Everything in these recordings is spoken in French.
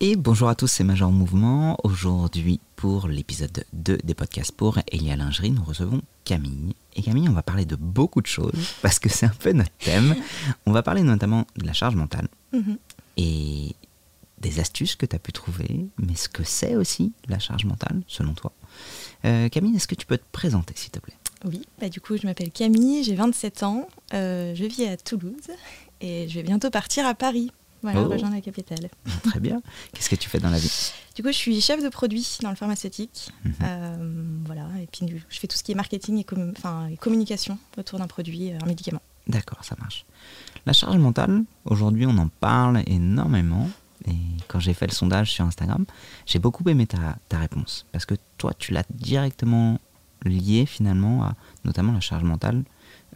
Et bonjour à tous, c'est Major Mouvement. Aujourd'hui, pour l'épisode 2 des podcasts pour Elia Lingerie, nous recevons Camille. Et Camille, on va parler de beaucoup de choses, parce que c'est un peu notre thème. On va parler notamment de la charge mentale Mhm. et des astuces que tu as pu trouver, mais ce que c'est aussi la charge mentale, selon toi. Euh, Camille, est-ce que tu peux te présenter, s'il te plaît? Oui, bah du coup, je m'appelle Camille, j'ai 27 ans, euh, je vis à Toulouse et je vais bientôt partir à Paris. Voilà, Oh. rejoindre la capitale. Très bien. Qu'est-ce que tu fais dans la vie Du coup, je suis chef de produit dans le pharmaceutique. Mhm. Euh, voilà, et puis je fais tout ce qui est marketing et, et communication autour d'un produit, euh, un médicament. D'accord, ça marche. La charge mentale, aujourd'hui, on en parle énormément. Et quand j'ai fait le sondage sur Instagram, j'ai beaucoup aimé ta, ta réponse. Parce que toi, tu l'as directement lié finalement à notamment la charge mentale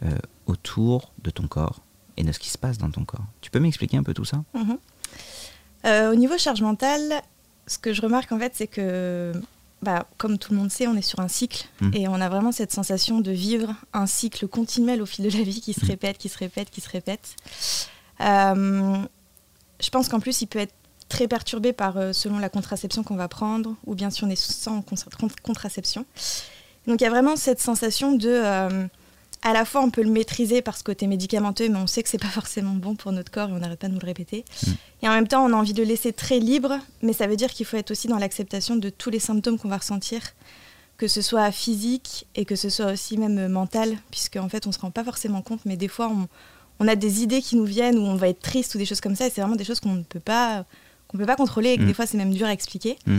euh, autour de ton corps et de ce qui se passe dans ton corps. Tu peux m'expliquer un peu tout ça Mhm. Euh, au niveau charge mentale, ce que je remarque en fait, c'est que, bah, comme tout le monde sait, on est sur un cycle Mhm. et on a vraiment cette sensation de vivre un cycle continuel au fil de la vie qui se Mhm. répète, qui se répète, qui se répète. Euh, je pense qu'en plus, il peut être très perturbé par euh, selon la contraception qu'on va prendre ou bien si on est sans con- con- contraception. Donc il y a vraiment cette sensation de à la fois on peut le maîtriser par ce côté médicamenteux, mais on sait que c'est pas forcément bon pour notre corps et on n'arrête pas de nous le répéter. Mm. Et en même temps, on a envie de le laisser très libre, mais ça veut dire qu'il faut être aussi dans l'acceptation de tous les symptômes qu'on va ressentir, que ce soit physique et que ce soit aussi même mental, puisque en fait on se rend pas forcément compte, mais des fois on, on a des idées qui nous viennent où on va être triste ou des choses comme ça, et c'est vraiment des choses qu'on ne peut pas qu'on peut pas contrôler et que Mm. des fois c'est même dur à expliquer. Mm.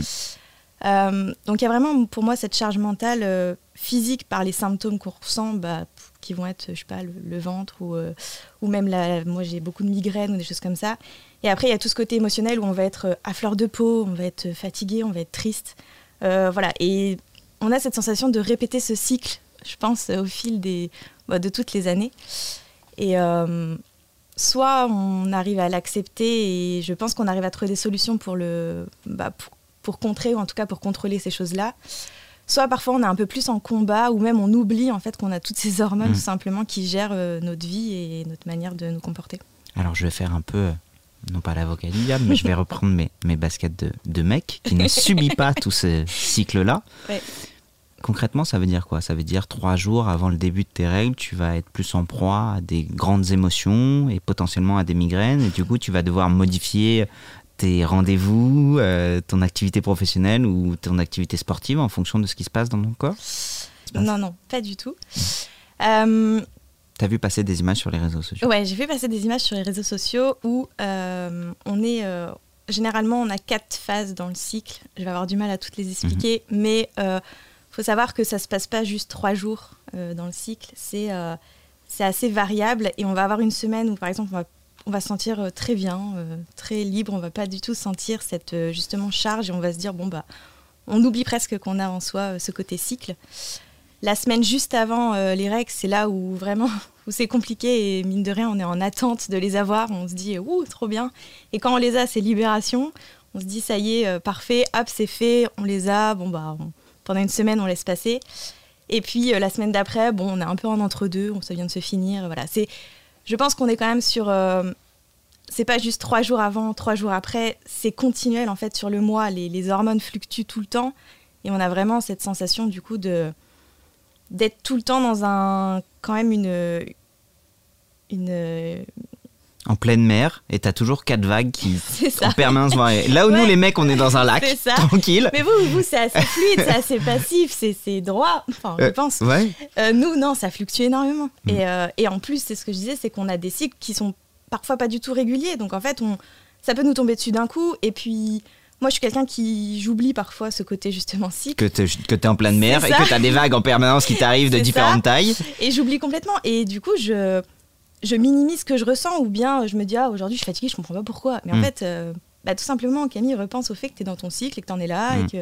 Euh, donc il y a vraiment pour moi cette charge mentale euh, physique par les symptômes qu'on ressent, bah, qui vont être je sais pas le, ventre ou euh, ou même la, moi j'ai beaucoup de migraines ou des choses comme ça. Et après il y a tout ce côté émotionnel où on va être euh, à fleur de peau, on va être fatigué, on va être triste, Euh, voilà. Et on a cette sensation de répéter ce cycle, je pense, au fil des bah, de toutes les années. Et euh, soit on arrive à l'accepter et je pense qu'on arrive à trouver des solutions pour le bah, pour, pour contrer ou en tout cas pour contrôler ces choses-là. Soit parfois on est un peu plus en combat ou même on oublie en fait qu'on a toutes ces hormones Mm. tout simplement qui gèrent euh, notre vie et notre manière de nous comporter. Alors je vais faire un peu, euh, non pas l'avocat du diable, mais je vais reprendre mes, mes baskets de, de mec qui ne subit pas tout ce cycle-là. Ouais. Concrètement, ça veut dire quoi? Ça veut dire trois jours avant le début de tes règles, tu vas être plus en proie à des grandes émotions et potentiellement à des migraines. Et du coup, tu vas devoir modifier tes rendez-vous, euh, ton activité professionnelle ou ton activité sportive en fonction de ce qui se passe dans ton corps? Non, non, pas du tout. Euh, T'as vu passer des images sur les réseaux sociaux? Ouais, j'ai fait passer des images sur les réseaux sociaux où euh, on est. euh, généralement, on a quatre phases dans le cycle. Je vais avoir du mal à toutes les expliquer, mais il faut savoir que ça se passe pas juste trois jours dans le cycle. C'est c'est assez variable et on va avoir une semaine où, par exemple, on va, on va se sentir euh, très bien, euh, très libre. On va pas du tout sentir cette euh, justement charge et on va se dire bon bah, on oublie presque qu'on a en soi ce côté cycle. La semaine juste avant les règles, c'est là où vraiment où c'est compliqué et mine de rien, on est en attente de les avoir. On se dit ouh trop bien. Et quand on les a, c'est libération. On se dit ça y est, parfait, hop c'est fait, on les a. Bon bah pendant une semaine on laisse passer. Et puis la semaine d'après, bon on est un peu en entre deux, on ça vient de se finir. Voilà, c'est. Je pense qu'on est quand même sur. euh, c'est pas juste trois jours avant, trois jours après, c'est continuel en fait sur le mois. Les, les hormones fluctuent tout le temps et on a vraiment cette sensation du coup de d'être tout le temps dans un quand même une une En pleine mer, et t'as toujours quatre vagues qui en permanence. Là où nous, les mecs, on est dans un lac, ça. tranquille. mais vous vous c'est assez fluide c'est assez passif c'est droit enfin je Euh, pense Ouais. Euh, nous non ça fluctue énormément Mm. et, euh, et en plus c'est ce que je disais c'est qu'on a des cycles qui sont parfois pas du tout réguliers donc en fait on ça peut nous tomber dessus d'un coup et puis moi je suis quelqu'un qui j'oublie parfois ce côté justement cycle que t'es que en pleine mer et que t'as des vagues en permanence qui t'arrivent de différentes ça. tailles. Et j'oublie complètement. Et du coup, je, je minimise ce que je ressens ou bien je me dis, ah, aujourd'hui, je suis fatiguée, je comprends pas pourquoi. Mais en Mm. fait, euh, bah, tout simplement, Camille repense au fait que tu es dans ton cycle et que tu en es là. Et, que,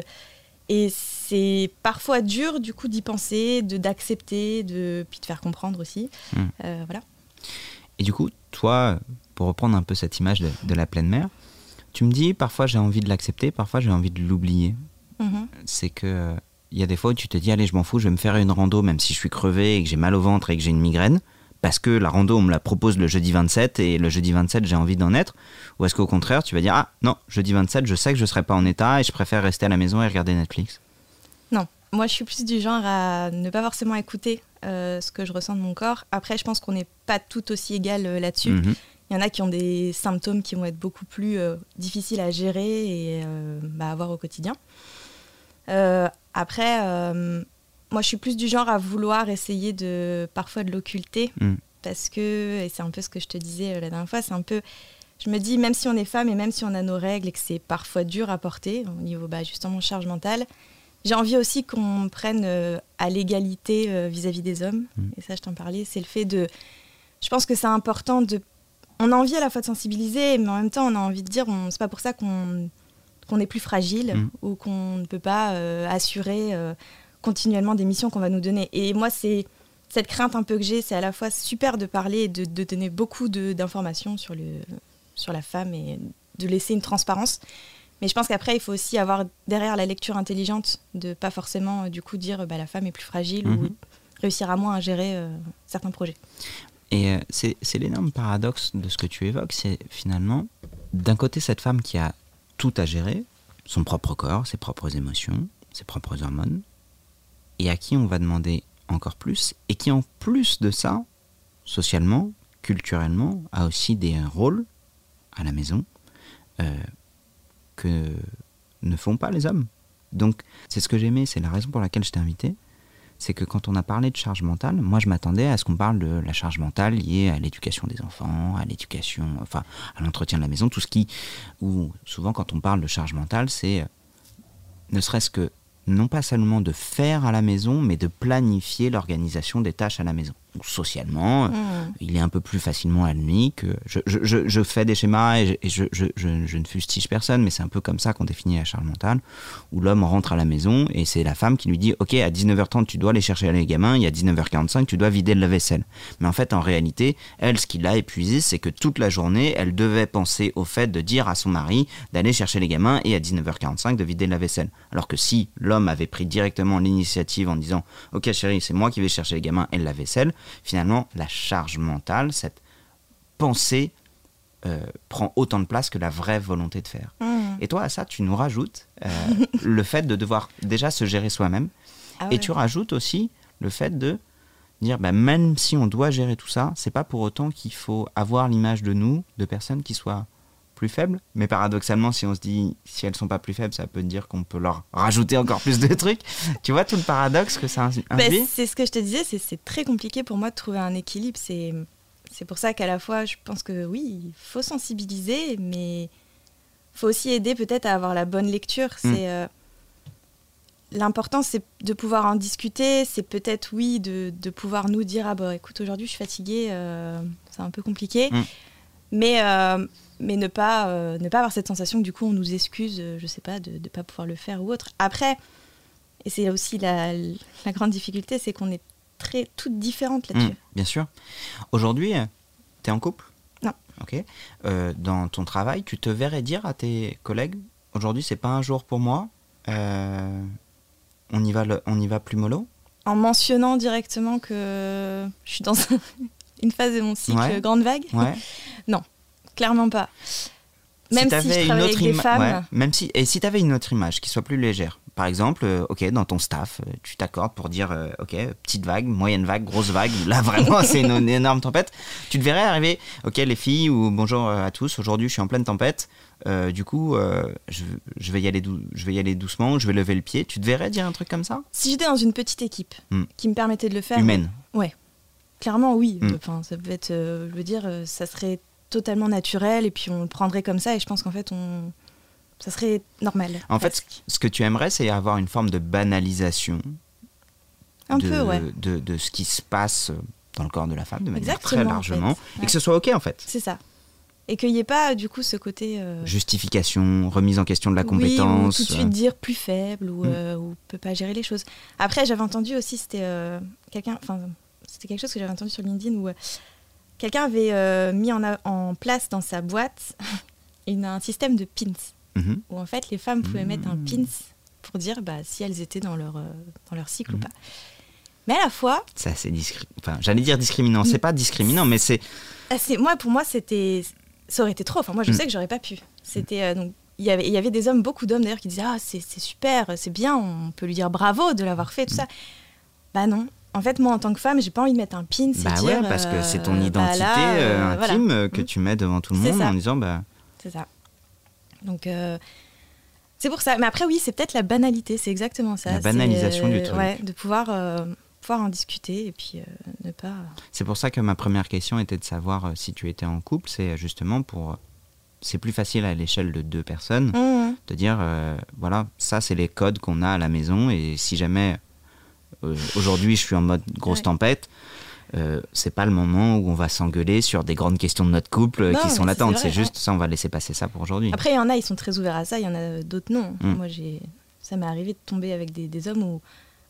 et c'est parfois dur, du coup, d'y penser, de d'accepter, de, puis de faire comprendre aussi. Mm. Euh, voilà. Et du coup, toi, pour reprendre un peu cette image de, de la pleine mer, tu me dis parfois j'ai envie de l'accepter, parfois j'ai envie de l'oublier. Mhm. C'est que euh, il y a des fois où tu te dis allez je m'en fous, je vais me faire une rando même si je suis crevé et que j'ai mal au ventre et que j'ai une migraine parce que la rando, on me la propose le jeudi 27 et le jeudi 27, j'ai envie d'en être Ou est-ce qu'au contraire, tu vas dire, ah non, jeudi 27, je sais que je ne serai pas en état et je préfère rester à la maison et regarder Netflix? Non, moi je suis plus du genre à ne pas forcément écouter euh, ce que je ressens de mon corps. Après, je pense qu'on n'est pas tout aussi égal euh, là-dessus. Mhm. Il y en a qui ont des symptômes qui vont être beaucoup plus euh, difficiles à gérer et bah, à avoir au quotidien. après, moi, je suis plus du genre à vouloir essayer de parfois de l'occulter Mm. parce que, et c'est un peu ce que je te disais la dernière fois, c'est un peu, je me dis, même si on est femme et même si on a nos règles et que c'est parfois dur à porter au niveau bah, justement charge mentale, j'ai envie aussi qu'on prenne euh, à l'égalité euh, vis-à-vis des hommes. Mm. Et ça, je t'en parlais, c'est le fait de. Je pense que c'est important de. On a envie à la fois de sensibiliser, mais en même temps, on a envie de dire, on... c'est pas pour ça qu'on qu'on est plus fragile Mm. ou qu'on ne peut pas euh, assurer euh, continuellement des missions qu'on va nous donner. Et moi, c'est cette crainte un peu que j'ai, c'est à la fois super de parler et de, de donner beaucoup d'informations sur, le, sur la femme et de laisser une transparence. Mais je pense qu'après, il faut aussi avoir derrière la lecture intelligente, de pas forcément euh, du coup dire bah, la femme est plus fragile Mhm. ou réussir à moins à gérer euh, certains projets. Et euh, c'est l'énorme paradoxe de ce que tu évoques, c'est finalement, d'un côté, cette femme qui a tout à gérer, son propre corps, ses propres émotions, ses propres hormones, et à qui on va demander encore plus, et qui en plus de ça, socialement, culturellement, a aussi des rôles à la maison euh, que ne font pas les hommes. Donc, c'est ce que j'aimais, c'est la raison pour laquelle je t'ai invité, c'est que quand on a parlé de charge mentale, moi je m'attendais à ce qu'on parle de la charge mentale liée à l'éducation des enfants, à l'éducation, enfin à l'entretien de la maison, tout ce qui, ou souvent quand on parle de charge mentale, c'est euh, ne serait-ce que non pas seulement de faire à la maison, mais de planifier l'organisation des tâches à la maison. Socialement, Mmh. il est un peu plus facilement admis que je, je- je- je fais des schémas et, je ne fustige personne, mais c'est un peu comme ça qu'on définit la charge mentale, où l'homme rentre à la maison et c'est la femme qui lui dit Ok, à 19h30, tu dois aller chercher les gamins, et à 19h45, tu dois vider le vaisselle. Mais en fait, en réalité, elle, ce qui l'a épuisée, c'est que toute la journée, elle devait penser au fait de dire à son mari d'aller chercher les gamins et à 19h45 de vider la vaisselle. Alors que si l'homme avait pris directement l'initiative en disant Ok, chérie, c'est moi qui vais chercher les gamins et la vaisselle, finalement, la charge mentale, cette pensée, euh, prend autant de place que la vraie volonté de faire. Mmh. Et toi, à ça, tu nous rajoutes euh, le fait de devoir déjà se gérer soi-même. Ah Et tu rajoutes aussi le fait de dire, bah, même si on doit gérer tout ça, c'est pas pour autant qu'il faut avoir l'image de nous, de personnes qui soient plus faibles. Mais paradoxalement, si on se dit, si elles sont pas plus faibles, ça peut dire qu'on peut leur rajouter encore plus de trucs. Tu vois tout le paradoxe que ça Ben, induit c'est ce que je te disais, c'est- très compliqué pour moi de trouver un équilibre. C'est pour ça qu'à la fois, je pense que oui, il faut sensibiliser, mais il faut aussi aider peut-être à avoir la bonne lecture. Mm. C'est euh, L'important, c'est de pouvoir en discuter. C'est peut-être, oui, de, de pouvoir nous dire Ah, bah écoute, aujourd'hui, je suis fatiguée, euh, c'est un peu compliqué. Mm. Mais, euh, mais ne, pas, euh, ne pas avoir cette sensation que du coup, on nous excuse, euh, je sais pas, de ne pas pouvoir le faire ou autre. Après, et c'est aussi la, la grande difficulté, c'est qu'on est très toutes différentes là-dessus. Mm, bien sûr. Aujourd'hui, tu es en couple? Non. Ok. Euh, dans ton travail, tu te verrais dire à tes collègues aujourd'hui, c'est pas un jour pour moi. euh, on, y va le- on y va plus mollo? En mentionnant directement que je suis dans une phase de mon cycle Ouais. grande vague, Ouais. Clairement pas. Même si, t'avais je une autre avec des ima- femmes, ouais, même si, et si tu avais une autre image qui soit plus légère, par exemple, euh, ok, dans ton staff, euh, tu t'accordes pour dire, euh, ok, petite vague, moyenne vague, grosse vague, là vraiment c'est une, une énorme tempête, tu te verrais arriver, ok les filles, ou bonjour à tous, aujourd'hui je suis en pleine tempête, du coup je, je vais y aller je vais y aller doucement, je vais lever le pied, tu te verrais dire un truc comme ça? Si j'étais dans une petite équipe Mm. qui me permettait de le faire, Humaine. clairement oui. Mm. Enfin, ça peut être, je veux dire, ça serait totalement naturel et puis on le prendrait comme ça et je pense qu'en fait, on, ça serait normal. En fait. Ce que tu aimerais, c'est avoir une forme de banalisation un de, peu, ouais. de, de ce qui se passe dans le corps de la femme de manière très en largement, et que ce soit ok en fait. C'est ça. Et qu'il n'y ait pas du coup ce côté. euh, Justification, remise en question de la Oui, compétence. ou tout de euh, suite dire plus faible ou, Mm. euh, ou peut pas gérer les choses. Après, j'avais entendu aussi, c'était euh, quelqu'un, enfin, c'était quelque chose que j'avais entendu sur LinkedIn où euh, quelqu'un avait euh, mis en, a- en place dans sa boîte une, un système de pins mhm. où en fait les femmes pouvaient mettre un pins pour dire bah, si elles étaient dans leur, euh, dans leur cycle ou pas. Mais à la fois, C'est discri- Enfin, j'allais dire discriminant. C'est pas discriminant, mais c'est. ah, c'est- moi, pour moi, c'était, ça aurait été trop. Enfin, moi, je sais que j'aurais pas pu. C'était euh, donc. Il y, avait, il y avait des hommes, beaucoup d'hommes d'ailleurs, qui disaient Ah, c'est c'est super, c'est bien, on peut lui dire bravo de l'avoir fait, tout ça. Bah non. En fait, moi, en tant que femme, j'ai pas envie de mettre un pin. c'est Bah dire, ouais, parce que c'est ton euh, bah identité là, euh, euh, voilà. intime euh, que Mm. tu mets devant tout le monde ça. en disant bah. C'est ça. Donc, euh, c'est pour ça. Mais après, oui, c'est peut-être la banalité, c'est exactement ça. La banalisation du euh, truc. Ouais, de pouvoir, euh, pouvoir en discuter et puis euh, ne pas. C'est pour ça que ma première question était de savoir euh, si tu étais en couple. C'est euh, justement pour. C'est plus facile à l'échelle de deux personnes Mmh. de dire euh, voilà, ça c'est les codes qu'on a à la maison et si jamais euh, aujourd'hui je suis en mode grosse Ouais. tempête, euh, c'est pas le moment où on va s'engueuler sur des grandes questions de notre couple euh, Non, qui sont latentes. C'est juste ça, on va laisser passer ça pour aujourd'hui. Après, il y en a, ils sont très ouverts à ça, il y en a d'autres non. Mm. Moi, j'ai, ça m'est arrivé de tomber avec des, des hommes où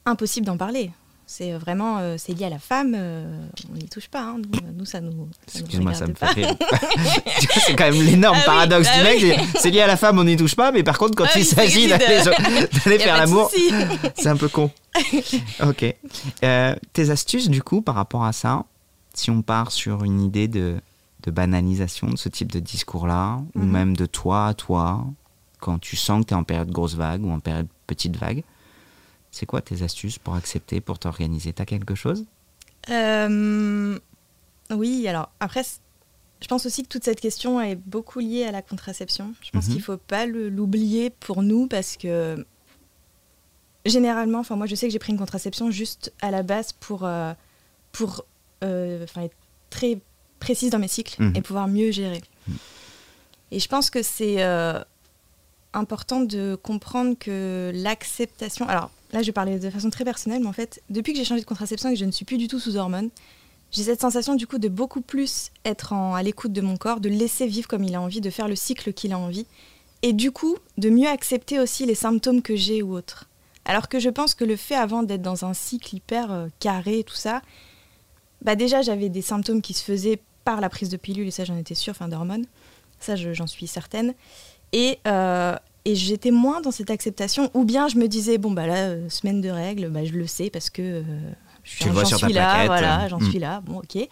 impossible d'en parler. C'est vraiment, euh, c'est lié à la femme, euh, on n'y touche pas. hein. Nous, nous, ça nous. Excuse-moi, ça me fait rire. C'est quand même l'énorme Ah oui, paradoxe bah du mec. oui. c'est- lié à la femme, on n'y touche pas, mais par contre, quand Ah il oui, s'agit de- d'aller a faire de l'amour, c'est un peu con. ok. Euh, tes astuces, du coup, par rapport à ça, si on part sur une idée de, de banalisation de ce type de discours-là, ou Mhm. même de toi à toi, quand tu sens que tu es en période grosse vague ou en période petite vague, c'est quoi tes astuces pour accepter, pour t'organiser? T'as quelque chose? Euh, oui, alors après, je pense aussi que toute cette question est beaucoup liée à la contraception. Je pense Mhm. qu'il ne faut pas l'oublier pour nous parce que généralement, enfin moi je sais que j'ai pris une contraception juste à la base pour, euh, pour euh, être très précise dans mes cycles Mhm. et pouvoir mieux gérer. Et je pense que c'est euh, important de comprendre que l'acceptation. Alors là, je parler de façon très personnelle, mais en fait, depuis que j'ai changé de contraception et que je ne suis plus du tout sous hormones, j'ai cette sensation du coup de beaucoup plus être à l'écoute de mon corps, de laisser vivre comme il a envie, de faire le cycle qu'il a envie, et du coup de mieux accepter aussi les symptômes que j'ai ou autres. Alors que je pense que le fait avant d'être dans un cycle hyper euh, carré, tout ça, bah déjà j'avais des symptômes qui se faisaient par la prise de pilule, et ça j'en étais sûre, enfin d'hormones, ça je- j'en suis certaine. Et, euh, et j'étais moins dans cette acceptation, ou bien je me disais, bon bah là, euh, semaine de règles, bah, je le sais parce que euh, j'en suis là, plaquette, voilà, euh, j'en mm. suis là, bon ok. Et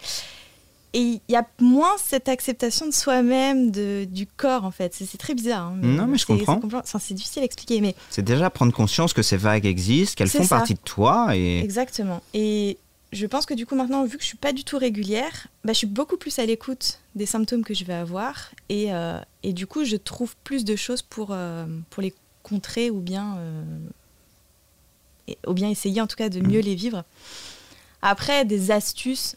il y a moins cette acceptation de soi-même, du corps en fait. C'est très bizarre. hein, Non, mais je comprends. c'est difficile à expliquer, mais C'est déjà prendre conscience que ces vagues existent, qu'elles font ça. partie de toi et Exactement. Et je pense que du coup maintenant, vu que je suis pas du tout régulière, bah, je suis beaucoup plus à l'écoute des symptômes que je vais avoir. Et, euh, et du coup, je trouve plus de choses pour, euh, pour les contrer ou bien, euh, et- ou bien essayer en tout cas de mieux les vivre. Après, des astuces.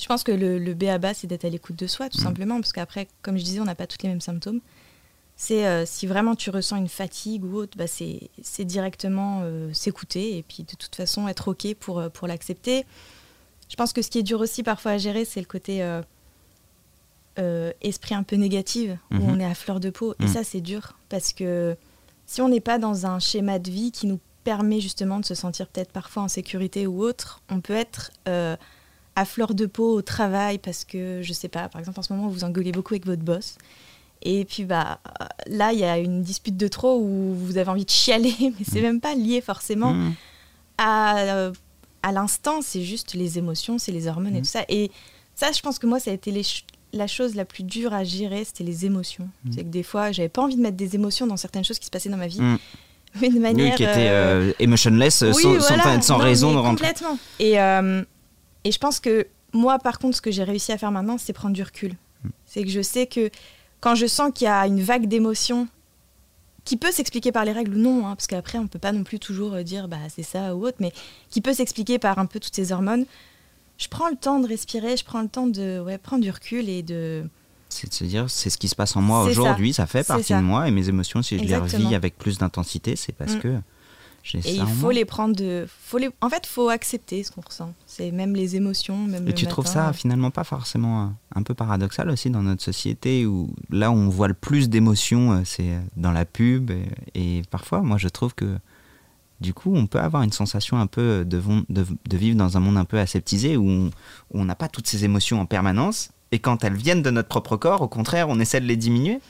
Je pense que le, le B à bas, c'est d'être à l'écoute de soi, tout Mm. simplement, parce qu'après, comme je disais, on n'a pas tous les mêmes symptômes. C'est euh, si vraiment tu ressens une fatigue ou autre, bah, c'est directement euh, s'écouter et puis de toute façon être OK pour, euh, pour l'accepter. Je pense que ce qui est dur aussi parfois à gérer, c'est le côté euh, esprit un peu négatif, où Mhm. on est à fleur de peau. Et Mhm. ça, c'est dur parce que si on n'est pas dans un schéma de vie qui nous permet justement de se sentir peut-être parfois en sécurité ou autre, on peut être à fleur de peau au travail parce que, je sais pas, par exemple en ce moment, vous engueulez beaucoup avec votre boss. Et puis bah là, il y a une dispute de trop où vous avez envie de chialer, mais c'est même pas lié forcément Mmh. à, euh, à l'instant, c'est juste les émotions, c'est les hormones et Mhm. tout ça. Et ça, je pense que moi, ça a été les la chose la plus dure à gérer, c'était les émotions. Mhm. C'est que des fois, j'avais pas envie de mettre des émotions dans certaines choses qui se passaient dans ma vie, Mmh. mais de manière. Oui, qui était euh, euh, emotionless, euh, oui, sans, sans- voilà. enfin, sans Non, raison mais. Complètement. Et, euh, et je pense que moi, par contre, ce que j'ai réussi à faire maintenant, c'est prendre du recul. Mm. C'est que je sais que quand je sens qu'il y a une vague d'émotions qui peut s'expliquer par les règles ou non, hein, parce qu'après, on peut pas non plus toujours euh, dire bah, c'est ça ou autre, mais qui peut s'expliquer par un peu toutes ces hormones, je prends le temps de respirer, je prends le temps de ouais, prendre du recul et de. C'est de se dire, c'est ce qui se passe en moi ça. aujourd'hui, ça. fait partie ça. de moi et mes émotions, si je les revis avec plus d'intensité, c'est parce Mm. que Et il faut les prendre de. Faut les... En fait, faut accepter ce qu'on ressent. C'est même les émotions, même Et le tu trouves ça finalement pas forcément euh, un peu paradoxal aussi dans notre société où là où on voit le plus d'émotions, euh, c'est dans la pub et, et parfois moi je trouve que du coup on peut avoir une sensation un peu de, de, de vivre dans un monde un peu aseptisé où on n'a pas toutes ces émotions en permanence et quand elles viennent de notre propre corps, au contraire on essaie de les diminuer.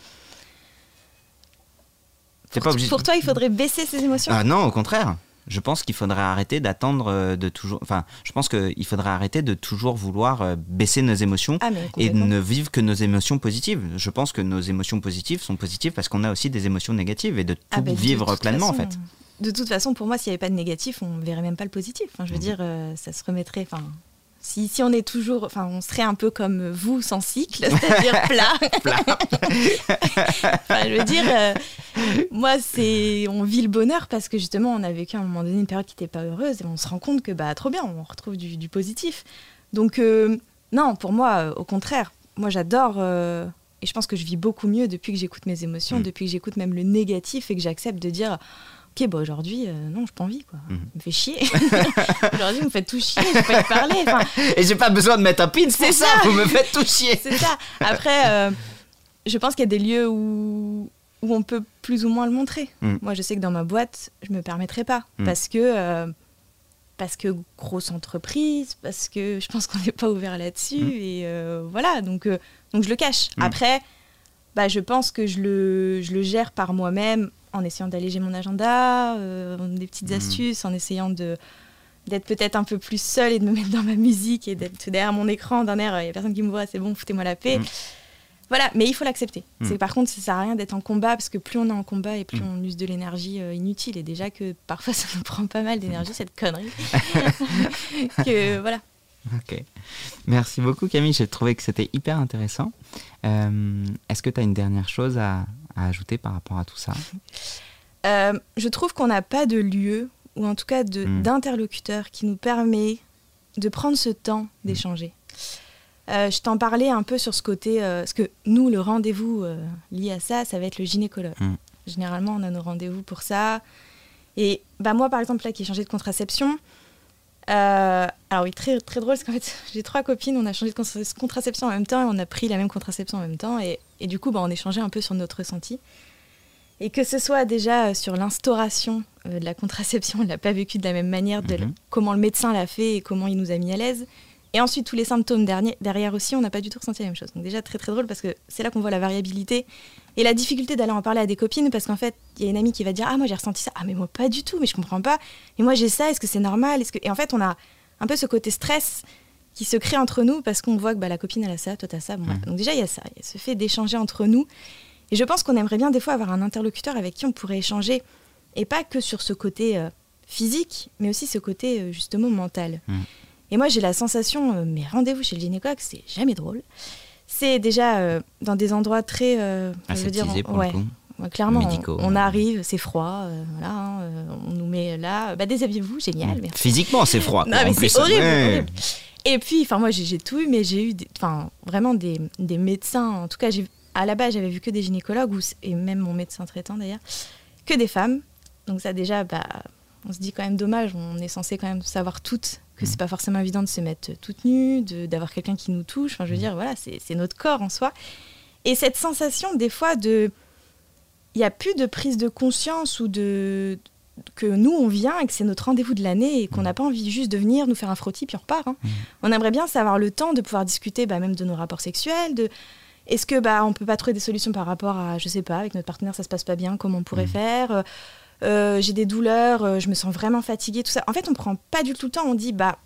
C'est Pour, pas obligé. pour toi, il faudrait baisser ses émotions Ah non, au contraire. Je pense qu'il faudrait arrêter d'attendre euh, de toujours. Enfin, je pense qu'il faudrait arrêter de toujours vouloir euh, baisser nos émotions Ah, et ne vivre que nos émotions positives. Je pense que nos émotions positives sont positives parce qu'on a aussi des émotions négatives et de tout Ah, bah, de vivre pleinement en fait. De toute façon, pour moi, s'il n'y avait pas de négatif, on ne verrait même pas le positif. Enfin, je veux Mhm. dire, euh, ça se remettrait. Enfin, si, si on est toujours. Enfin, on serait un peu comme vous, sans cycle, c'est-à-dire plat. enfin, je veux dire, euh, moi, c'est. On vit le bonheur parce que justement, on a vécu à un moment donné une période qui n'était pas heureuse et on se rend compte que, bah, trop bien, on retrouve du, du positif. Donc, euh, non, pour moi, euh, au contraire, moi, j'adore. euh, et je pense que je vis beaucoup mieux depuis que j'écoute mes émotions, Mm. depuis que j'écoute même le négatif et que j'accepte de dire Ok, bah aujourd'hui, euh, non, j'ai pas envie, quoi. Il me fait chier. aujourd'hui, vous me faites tout chier, je peux pas y parler. Enfin, Et j'ai pas besoin de mettre un pin C'est ça, ça. vous me faites tout chier. c'est ça. Après, euh, je pense qu'il y a des lieux où, où on peut plus ou moins le montrer. Mm. Moi, je sais que dans ma boîte, je me permettrai pas. Mm. Parce que. euh, parce que grosse entreprise, parce que je pense qu'on n'est pas ouvert là-dessus, Mm. et euh, voilà, donc, euh, donc je le cache. Après, bah, je pense que je le, je le gère par moi-même en essayant d'alléger mon agenda, des petites astuces, en essayant de d'être peut-être un peu plus seule et de me mettre dans ma musique et d'être derrière mon écran d'un air, il n'y a personne qui me voit, c'est bon, foutez-moi la paix. Voilà, mais il faut l'accepter. Mm. C'est Par contre, ça sert à rien d'être en combat parce que plus on est en combat et plus Mm. on use de l'énergie euh, inutile. Et déjà que parfois ça nous prend pas mal d'énergie, cette connerie. que voilà. Ok. Merci beaucoup Camille, j'ai trouvé que c'était hyper intéressant. Euh, Est-ce que tu as une dernière chose à, à ajouter par rapport à tout ça? Euh, je trouve qu'on n'a pas de lieu, ou en tout cas de- Mm. d'interlocuteur, qui nous permet de prendre ce temps d'échanger. Euh, je t'en parlais un peu sur ce côté, euh, parce que nous, le rendez-vous euh, lié à ça, ça va être le gynécologue. Mm. Généralement, on a nos rendez-vous pour ça. Et bah, moi, par exemple, là, qui ai changé de contraception, alors oui, très, très drôle, parce qu'en fait, j'ai trois copines, on a changé de contra- contraception en même temps, et on a pris la même contraception en même temps, et, et du coup, bah, on échangeait un peu sur notre ressenti. Et que ce soit déjà sur l'instauration de la contraception, on ne l'a pas vécu de la même manière, de la- Mhm. comment le médecin l'a fait et comment il nous a mis à l'aise. Et ensuite, tous les symptômes derni- derrière aussi, on n'a pas du tout ressenti la même chose. Donc déjà, très très drôle parce que c'est là qu'on voit la variabilité et la difficulté d'aller en parler à des copines parce qu'en fait, il y a une amie qui va dire Ah, moi j'ai ressenti ça. Ah, mais moi pas du tout, mais je comprends pas. Et moi j'ai ça, est-ce que c'est normal? Est-ce que... Et en fait, on a un peu ce côté stress qui se crée entre nous parce qu'on voit que bah, la copine elle a ça, toi t'as ça. Bon. Donc déjà, il y a ça. Il y a ce fait d'échanger entre nous. Et je pense qu'on aimerait bien des fois avoir un interlocuteur avec qui on pourrait échanger et pas que sur ce côté euh, physique, mais aussi ce côté euh, justement mental. Mhm. Et moi, j'ai la sensation, euh, mes rendez-vous chez le gynécologue, c'est jamais drôle. C'est déjà euh, dans des endroits très. euh, je veux dire, Aseptisé pour ouais, le coup. ouais, clairement, on- Médicaux, on, arrive, c'est froid, euh, voilà, hein, euh, on nous met là, bah, déshabillez-vous, génial, Mm. merci. Physiquement, c'est froid. Non, mais c'est horrible, Ouais. horrible. Et puis, enfin, moi, j'ai tout eu, mais j'ai eu, enfin, vraiment des, des médecins. En tout cas, à la base, j'avais vu que des gynécologues, ou, et même mon médecin traitant d'ailleurs, que des femmes. Donc ça, déjà, bah, on se dit quand même dommage. On est censé quand même savoir toutes que c'est pas forcément évident de se mettre toute nue, d'avoir quelqu'un qui nous touche. Enfin, je veux dire, voilà, c'est notre corps en soi. Et cette sensation, des fois, de, il n'y a plus de prise de conscience ou de que nous on vient et que c'est notre rendez-vous de l'année et qu'on n'a pas envie juste de venir nous faire un frottis puis on repart. hein. On aimerait bien savoir le temps de pouvoir discuter bah, même de nos rapports sexuels, de est-ce que bah on peut pas trouver des solutions par rapport à je sais pas avec notre partenaire ça se passe pas bien comment on pourrait faire euh, j'ai des douleurs euh, je me sens vraiment fatiguée tout ça en fait on prend pas du tout le temps on dit bah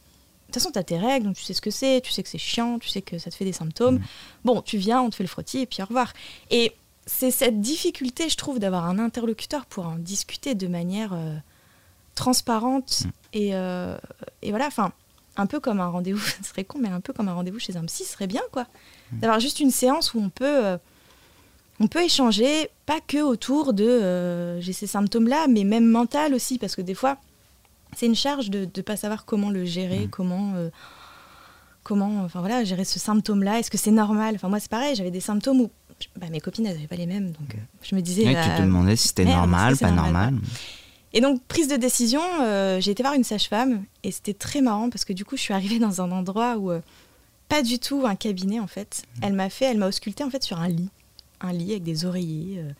de toute façon, tu as tes règles, donc tu sais ce que c'est, tu sais que c'est chiant, tu sais que ça te fait des symptômes. Mhm. Bon, tu viens, on te fait le frottis et puis au revoir. Et c'est cette difficulté, je trouve, d'avoir un interlocuteur pour en discuter de manière euh, transparente Mhm. et, et voilà, enfin, un peu comme un rendez-vous, ce serait con, mais un peu comme un rendez-vous chez un psy, ce serait bien, quoi. D'avoir juste une séance où on peut, euh, on peut échanger, pas que autour de euh, j'ai ces symptômes-là, mais même mental aussi, parce que des fois, c'est une charge de ne pas savoir comment le gérer, Mhm. comment, euh, comment enfin, voilà, gérer ce symptôme-là. Est-ce que c'est normal? Enfin, moi, c'est pareil, j'avais des symptômes où bah, mes copines, elles n'avaient pas les mêmes. Donc, euh, je me disais. Ouais, tu te demandais si c'était normal, pas normal, normal. et donc, prise de décision, j'ai été voir une sage-femme et c'était très marrant parce que du coup, je suis arrivée dans un endroit où, pas du tout un cabinet en fait. Elle m'a fait, elle m'a ausculté en fait sur un lit. Un lit avec des oreillers, euh,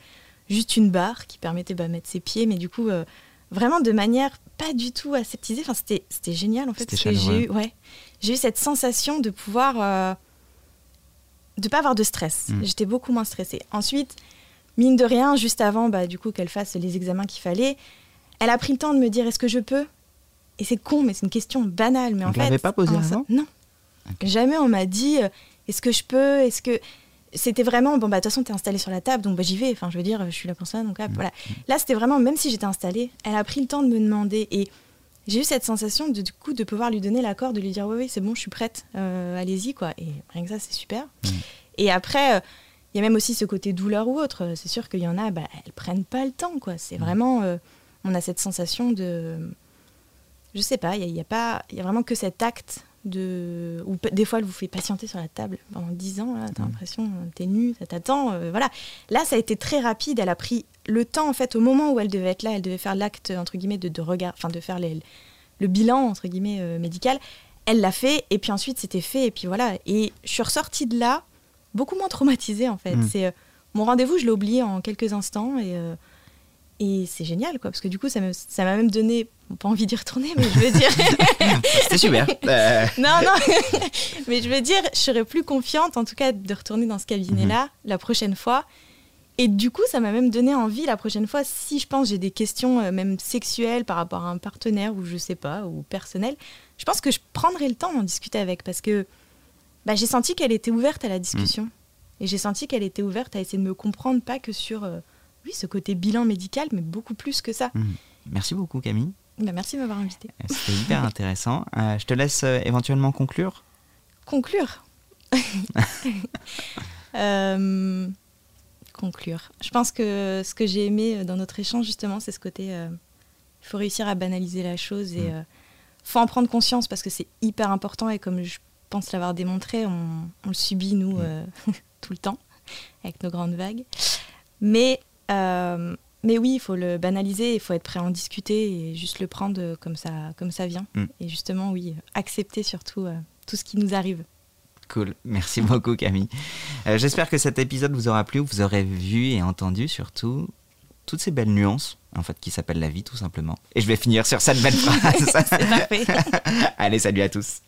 juste une barre qui permettait de mettre ses pieds, mais du coup, euh, vraiment de manière pas du tout aseptisée. Enfin, c'était, c'était génial en fait. C'était parce que j'ai eu, ouais, j'ai eu cette sensation de pouvoir. euh, de pas avoir de stress. Mm. J'étais beaucoup moins stressée. Ensuite, mine de rien, juste avant, bah, du coup, qu'elle fasse les examens qu'il fallait, Elle a pris le temps de me dire est-ce que je peux? Et c'est con, mais c'est une question banale. Mais On en fait, pas posé avant? Non. Jamais on m'a dit euh, est-ce que je peux? Est-ce que c'était vraiment bon bah de toute façon t'es installée sur la table donc bah, j'y vais. Enfin je veux dire je suis là pour ça donc Mm. hop, voilà. Là c'était vraiment même si j'étais installée, elle a pris le temps de me demander et j'ai eu cette sensation de, du coup de pouvoir lui donner l'accord de lui dire oui oui c'est bon je suis prête euh, allez-y quoi et rien que ça c'est super. Mm. Et après euh, il y a même aussi ce côté douleur ou autre. C'est sûr qu'il y en a, bah, elles prennent pas le temps, quoi. C'est vraiment, euh, on a cette sensation de, je sais pas, il y, a- y a pas, il y a vraiment que cet acte de, ou des fois elle vous fait patienter sur la table pendant 10 ans, là, t'as Mm. l'impression, euh, t'es nu, ça t'attend, euh, voilà. Là, ça a été très rapide. Elle a pris le temps, en fait, au moment où elle devait être là, elle devait faire l'acte entre guillemets de, de regard, enfin de faire les- le bilan entre guillemets euh, médical. Elle l'a fait et puis ensuite c'était fait et puis voilà. Et je suis ressortie de là beaucoup moins traumatisée en fait. Mm. C'est euh, mon rendez-vous, je l'ai oublié en quelques instants et et c'est génial quoi parce que du coup ça me- ça m'a même donné pas envie d'y retourner mais je veux dire. C'était super. Euh, non non. Mais je veux dire je serais plus confiante en tout cas de retourner dans ce cabinet là la prochaine fois. Et du coup ça m'a même donné envie la prochaine fois si je pense j'ai des questions euh, même sexuelles par rapport à un partenaire ou je sais pas ou personnel je pense que je prendrai le temps d'en discuter avec parce que bah, j'ai senti qu'elle était ouverte à la discussion. Et j'ai senti qu'elle était ouverte à essayer de me comprendre pas que sur euh, oui ce côté bilan médical mais beaucoup plus que ça hmm. Merci beaucoup Camille. bah, merci de m'avoir invité Euh, C'était hyper intéressant. Euh, je te laisse euh, éventuellement conclure. conclure Euh, conclure je pense que ce que j'ai aimé dans notre échange justement c'est ce côté il faut réussir à banaliser la chose et Mm. euh, faut en prendre conscience parce que c'est hyper important et comme je pense l'avoir démontré on, on le subit nous euh, tout le temps avec nos grandes vagues mais euh, mais oui, il faut le banaliser, il faut être prêt à en discuter et juste le prendre comme ça, comme ça vient. Mm. Et justement, oui, accepter surtout euh, tout ce qui nous arrive. Cool, merci beaucoup Camille. Euh, J'espère que cet épisode vous aura plu, vous aurez vu et entendu surtout toutes ces belles nuances, en fait, qui s'appellent la vie tout simplement. Et je vais finir sur cette belle phrase. Allez, salut à tous.